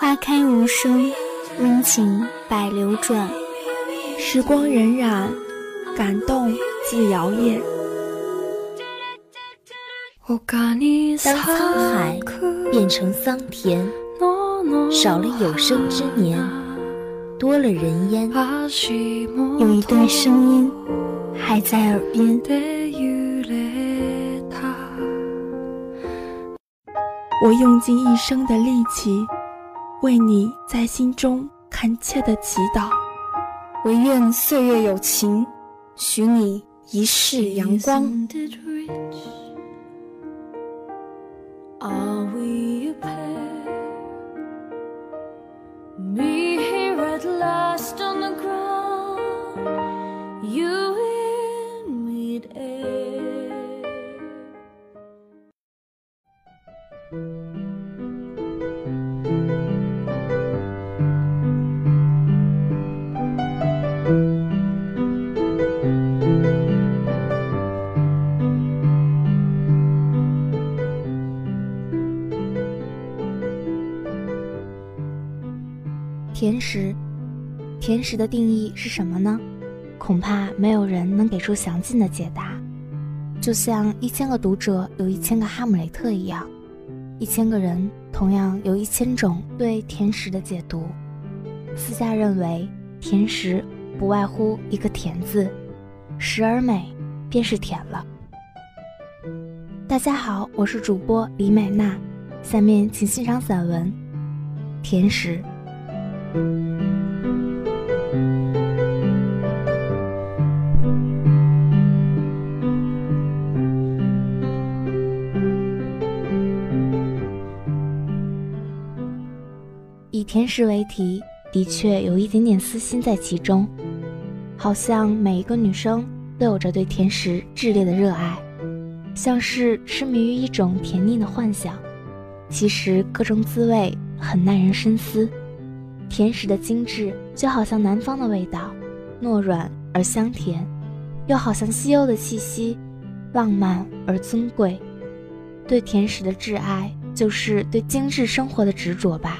花开无声，温情百流转。时光荏苒，感动自摇曳。当沧海变成桑田，少了有生之年，多了人烟，有一段声音还在耳边。我用尽一生的力气，为你在心中恳切的祈祷。唯愿岁月有情，许你一世阳光。甜食，甜食的定义是什么呢？恐怕没有人能给出详尽的解答。就像一千个读者有一千个哈姆雷特一样，一千个人同样有一千种对甜食的解读。私下认为，甜食不外乎一个“甜”字，食而美，便是甜了。大家好，我是主播李美娜，下面请欣赏散文《甜食》。以甜食为题，的确有一点点私心在其中，好像每一个女生都有着对甜食炽烈的热爱，像是痴迷于一种甜腻的幻想。其实各种滋味很耐人深思。甜食的精致，就好像南方的味道，糯软而香甜，又好像西欧的气息，浪漫而尊贵。对甜食的挚爱，就是对精致生活的执着吧。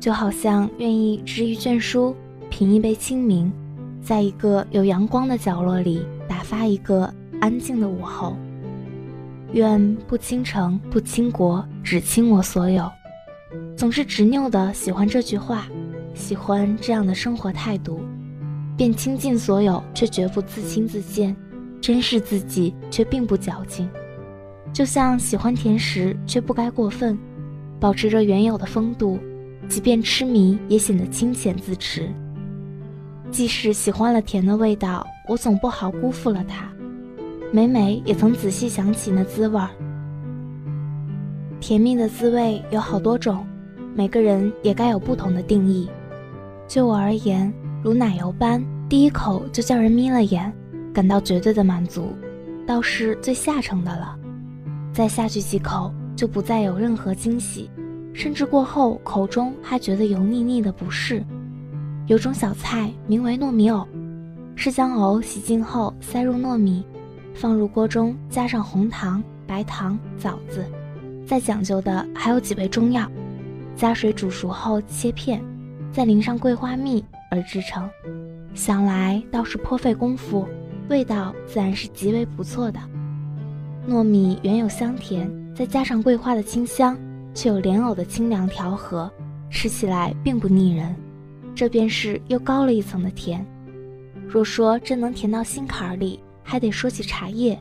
就好像愿意执一卷书，品一杯清明，在一个有阳光的角落里打发一个安静的午后。愿不倾城，不倾国，只倾我所有。总是执拗的喜欢这句话，喜欢这样的生活态度，便倾尽所有，却绝不自轻自贱，珍视自己却并不矫情。就像喜欢甜食，却不该过分，保持着原有的风度，即便痴迷也显得清浅自持。即使喜欢了甜的味道，我总不好辜负了它。每每也曾仔细想起那滋味儿。甜蜜的滋味有好多种，每个人也该有不同的定义。就我而言，如奶油般，第一口就叫人眯了眼，感到绝对的满足，倒是最下乘的了。再下去几口，就不再有任何惊喜，甚至过后口中还觉得油腻腻的不适。有种小菜名为糯米藕，是将藕洗净后塞入糯米，放入锅中，加上红糖、白糖、枣子。再讲究的还有几味中药，加水煮熟后切片，再淋上桂花蜜而制成。想来倒是颇费功夫，味道自然是极为不错的。糯米原有香甜，再加上桂花的清香，却有莲藕的清凉调和，吃起来并不腻人。这便是又高了一层的甜。若说真能甜到心坎里，还得说起茶叶。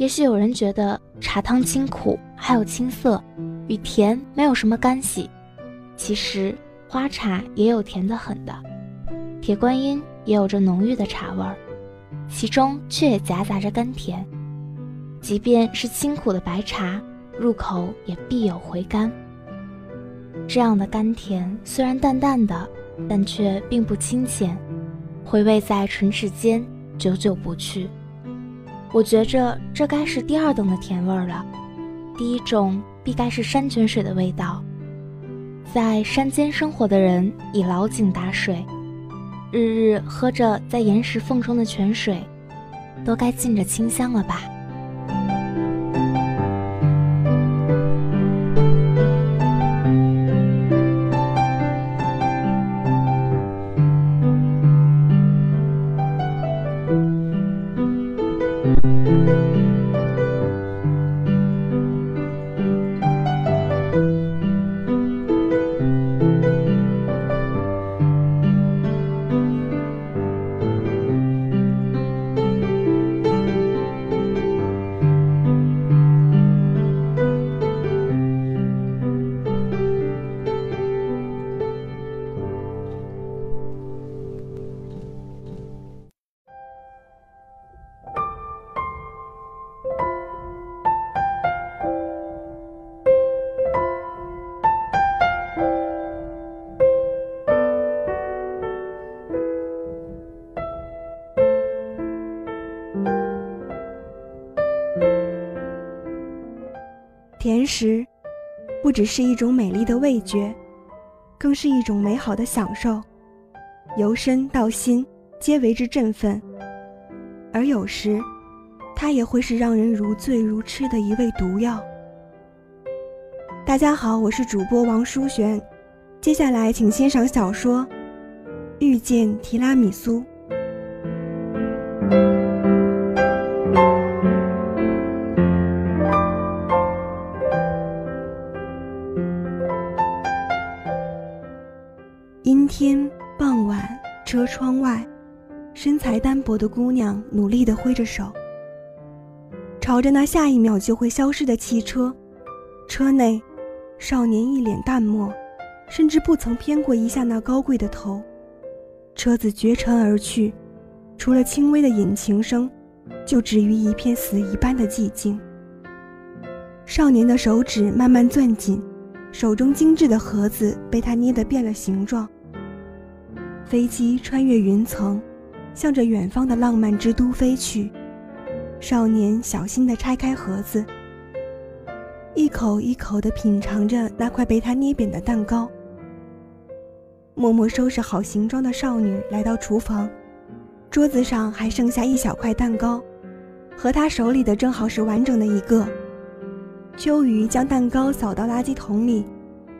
也许有人觉得茶汤清苦，还有青涩，与甜没有什么干系。其实花茶也有甜得很的，铁观音也有着浓郁的茶味儿，其中却也夹杂着甘甜。即便是清苦的白茶，入口也必有回甘。这样的甘甜虽然淡淡的，但却并不清浅，回味在唇齿间，久久不去。我觉着这该是第二等的甜味儿了，第一种必该是山泉水的味道。在山间生活的人以老井打水，日日喝着在岩石缝中的泉水，都该浸着清香了吧。不只是一种美丽的味觉，更是一种美好的享受，由身到心皆为之振奋。而有时，它也会是让人如醉如痴的一味毒药。大家好，我是主播王淑璇，接下来请欣赏小说《遇见提拉米苏》。窗外，身材单薄的姑娘努力地挥着手，朝着那下一秒就会消失的汽车。车内，少年一脸淡漠，甚至不曾偏过一下那高贵的头。车子绝尘而去，除了轻微的引擎声，就止于一片死一般的寂静。少年的手指慢慢攥紧，手中精致的盒子被他捏得变了形状。飞机穿越云层，向着远方的浪漫之都飞去。少年小心地拆开盒子，一口一口地品尝着那块被他捏扁的蛋糕。默默收拾好行装的少女来到厨房，桌子上还剩下一小块蛋糕，和她手里的正好是完整的一个。秋雨将蛋糕扫到垃圾桶里，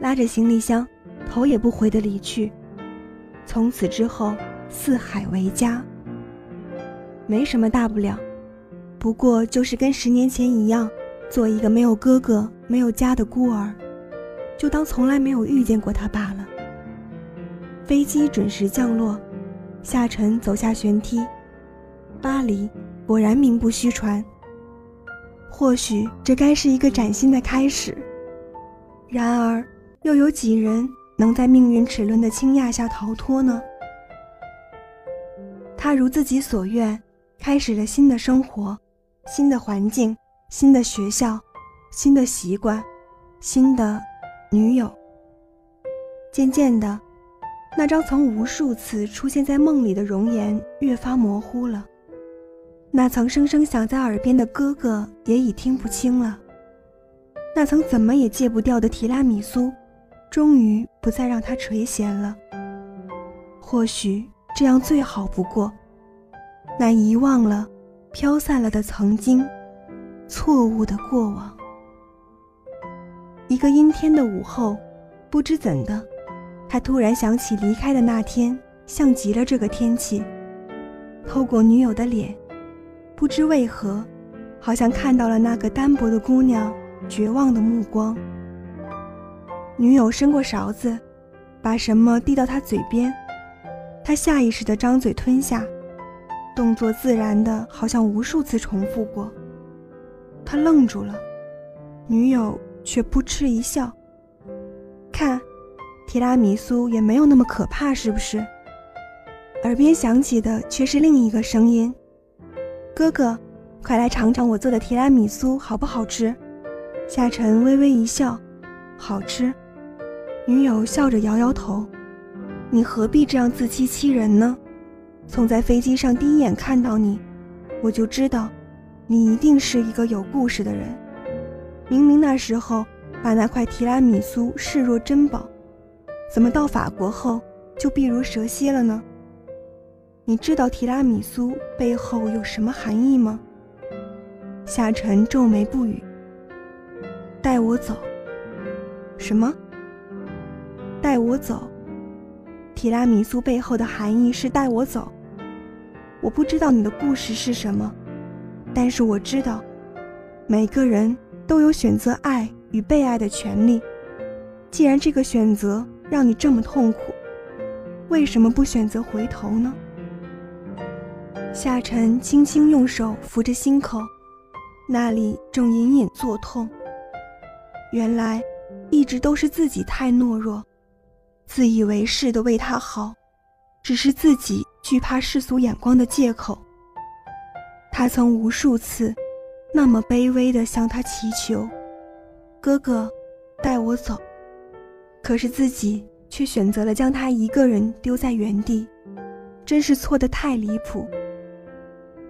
拉着行李箱，头也不回地离去。从此之后，四海为家。没什么大不了，不过就是跟十年前一样，做一个没有哥哥、没有家的孤儿，就当从来没有遇见过他罢了。飞机准时降落，夏晨走下舷梯。巴黎果然名不虚传。或许这该是一个崭新的开始。然而，又有几人？能在命运齿轮的倾轧下逃脱呢？他如自己所愿，开始了新的生活，新的环境，新的学校，新的习惯，新的女友。渐渐的，那张曾无数次出现在梦里的容颜越发模糊了，那曾声声响在耳边的哥哥也已听不清了，那曾怎么也戒不掉的提拉米苏。终于不再让他垂涎了。或许这样最好不过。那遗忘了、飘散了的曾经，错误的过往。一个阴天的午后，不知怎的，他突然想起离开的那天，像极了这个天气。透过女友的脸，不知为何，好像看到了那个单薄的姑娘绝望的目光。女友伸过勺子，把什么递到他嘴边，他下意识地张嘴吞下，动作自然的，好像无数次重复过。他愣住了，女友却扑哧一笑。看，提拉米苏也没有那么可怕，是不是？耳边响起的却是另一个声音：“哥哥，快来尝尝我做的提拉米苏好不好吃？”夏晨微微一笑：“好吃。”女友笑着摇摇头：“你何必这样自欺欺人呢？从在飞机上第一眼看到你，我就知道，你一定是一个有故事的人。明明那时候把那块提拉米苏视若珍宝，怎么到法国后就避如蛇蝎了呢？你知道提拉米苏背后有什么含义吗？”夏晨皱眉不语。带我走。什么？带我走。提拉米苏背后的含义是带我走。我不知道你的故事是什么，但是我知道，每个人都有选择爱与被爱的权利。既然这个选择让你这么痛苦，为什么不选择回头呢？夏晨轻轻用手扶着心口，那里正隐隐作痛。原来，一直都是自己太懦弱。自以为是的为他好，只是自己惧怕世俗眼光的借口。他曾无数次，那么卑微的向他祈求：“哥哥，带我走。”可是自己却选择了将他一个人丢在原地，真是错得太离谱。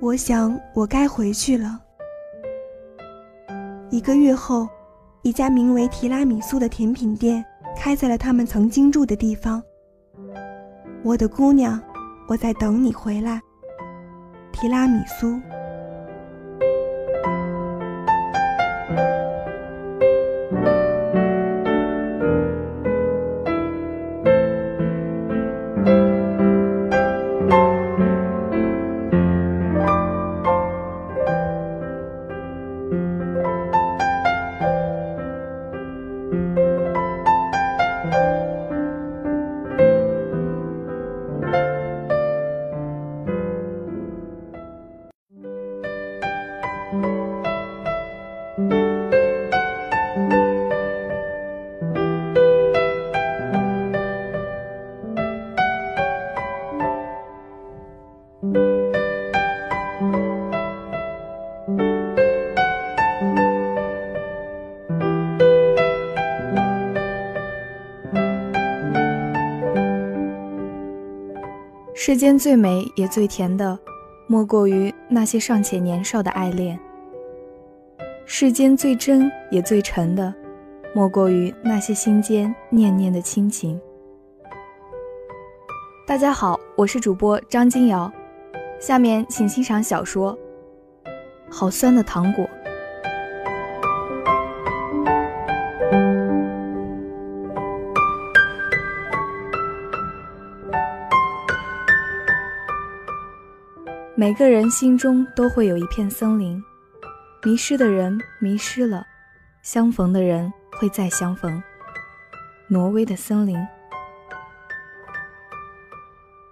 我想，我该回去了。一个月后，一家名为提拉米苏的甜品店开在了他们曾经住的地方。我的姑娘，我在等你回来。提拉米苏。世间最美也最甜的，莫过于那些尚且年少的爱恋；世间最真也最诚的，莫过于那些心间念念的亲情。大家好，我是主播张金瑶，下面请欣赏小说《好酸的糖果》。每个人心中都会有一片森林，迷失的人迷失了，相逢的人会再相逢。挪威的森林，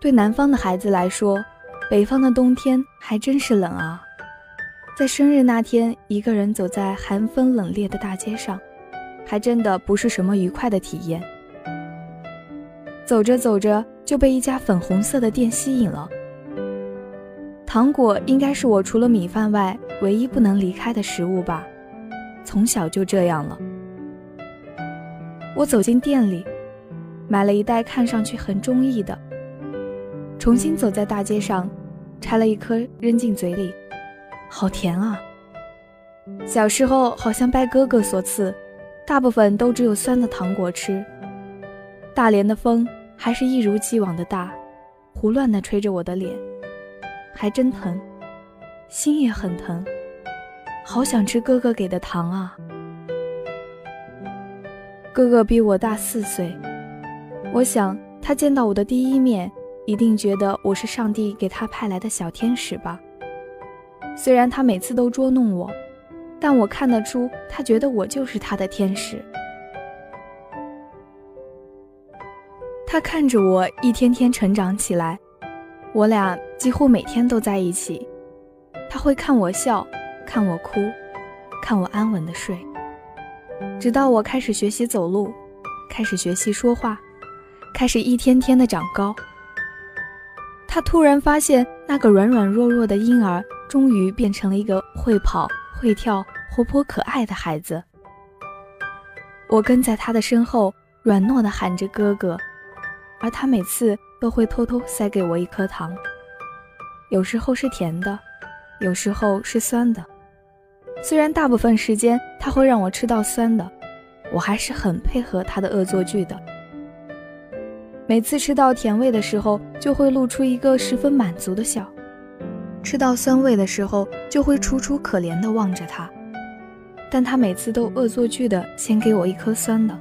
对南方的孩子来说，北方的冬天还真是冷啊！在生日那天，一个人走在寒风冷冽的大街上，还真的不是什么愉快的体验。走着走着，就被一家粉红色的店吸引了。糖果应该是我除了米饭外唯一不能离开的食物吧，从小就这样了。我走进店里，买了一袋看上去很中意的，重新走在大街上，拆了一颗扔进嘴里，好甜啊！小时候好像拜哥哥所赐，大部分都只有酸的糖果吃。大连的风还是一如既往的大，胡乱地吹着我的脸。还真疼，心也很疼，好想吃哥哥给的糖啊！哥哥比我大四岁，我想他见到我的第一面，一定觉得我是上帝给他派来的小天使吧。虽然他每次都捉弄我，但我看得出他觉得我就是他的天使。他看着我一天天成长起来。我俩几乎每天都在一起，他会看我笑，看我哭，看我安稳的睡，直到我开始学习走路，开始学习说话，开始一天天的长高。他突然发现，那个软软弱弱的婴儿，终于变成了一个会跑、会跳、活泼可爱的孩子。我跟在他的身后，软糯地喊着哥哥，而他每次。都会偷偷塞给我一颗糖，有时候是甜的，有时候是酸的。虽然大部分时间他会让我吃到酸的，我还是很配合他的恶作剧的。每次吃到甜味的时候，就会露出一个十分满足的笑；吃到酸味的时候，就会楚楚可怜地望着他。但他每次都恶作剧的先给我一颗酸的，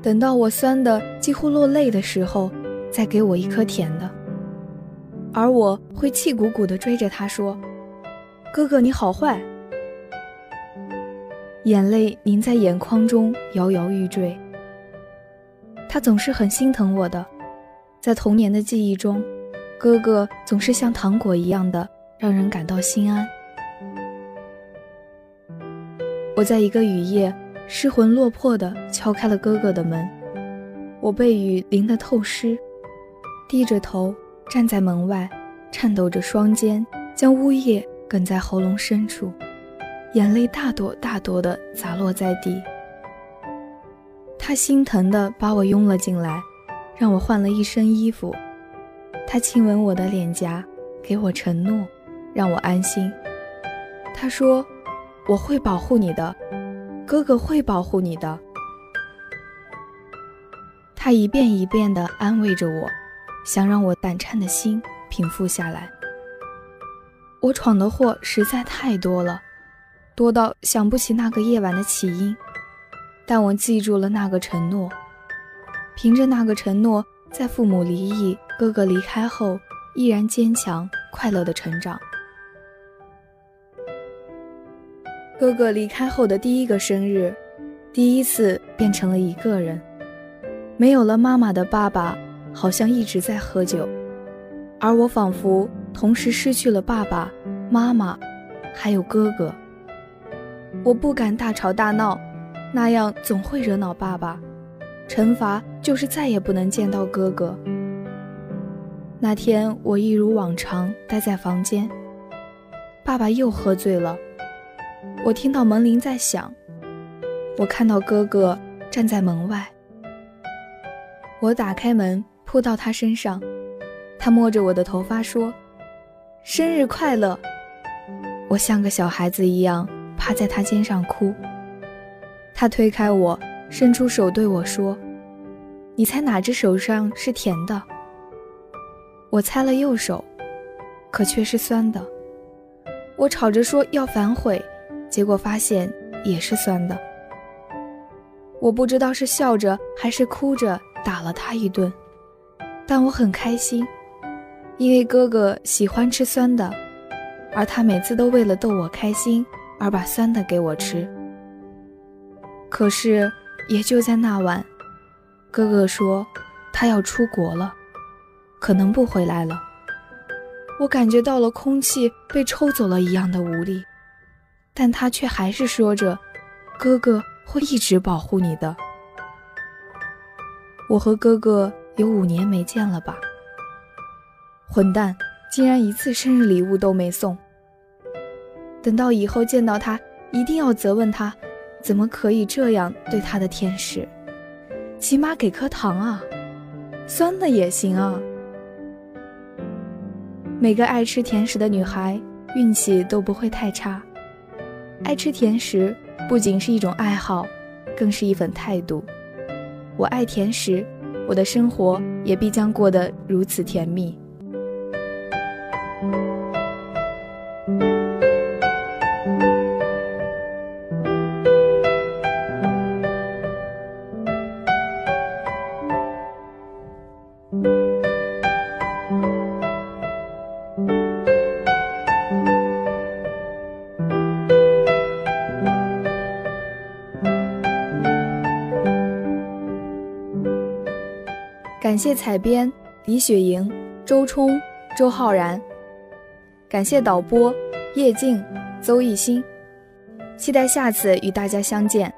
等到我酸的几乎落泪的时候。再给我一颗甜的，而我会气鼓鼓地追着他说：“哥哥，你好坏！”眼泪凝在眼眶中，摇摇欲坠。他总是很心疼我的，在童年的记忆中，哥哥总是像糖果一样的让人感到心安。我在一个雨夜失魂落魄地敲开了哥哥的门，我被雨淋得透湿。低着头站在门外，颤抖着双肩，将呜咽哽在喉咙深处，眼泪大朵大朵的洒落在地。他心疼的把我拥了进来，让我换了一身衣服。他亲吻我的脸颊，给我承诺，让我安心。他说：“我会保护你的，哥哥会保护你的。”他一遍一遍地安慰着我，想让我胆颤的心平复下来。我闯的祸实在太多了，多到想不起那个夜晚的起因，但我记住了那个承诺。凭着那个承诺，在父母离异、哥哥离开后，依然坚强快乐的成长。哥哥离开后的第一个生日，第一次变成了一个人，没有了妈妈的爸爸，好像一直在喝酒，而我仿佛同时失去了爸爸妈妈，还有哥哥。我不敢大吵大闹，那样总会惹恼爸爸。惩罚就是再也不能见到哥哥。那天我一如往常待在房间，爸爸又喝醉了。我听到门铃在响，我看到哥哥站在门外。我打开门扑到他身上，他摸着我的头发说：“生日快乐！”我像个小孩子一样趴在他肩上哭。他推开我。伸出手对我说：“你猜哪只手上是甜的？”我猜了右手，可却是酸的。我吵着说要反悔，结果发现也是酸的。我不知道是笑着还是哭着打了他一顿，但我很开心，因为哥哥喜欢吃酸的，而他每次都为了逗我开心而把酸的给我吃。可是。也就在那晚，哥哥说他要出国了，可能不回来了。我感觉到了空气被抽走了一样的无力，但他却还是说着：“哥哥会一直保护你的。”我和哥哥有五年没见了吧？混蛋，竟然一次生日礼物都没送。等到以后见到他，一定要责问他。怎么可以这样对他的天使？起码给颗糖啊，酸的也行啊。每个爱吃甜食的女孩运气都不会太差。爱吃甜食不仅是一种爱好，更是一份态度。我爱甜食，我的生活也必将过得如此甜蜜。感谢采编李雪莹、周冲、周浩然，感谢导播叶静、邹艺兴，期待下次与大家相见。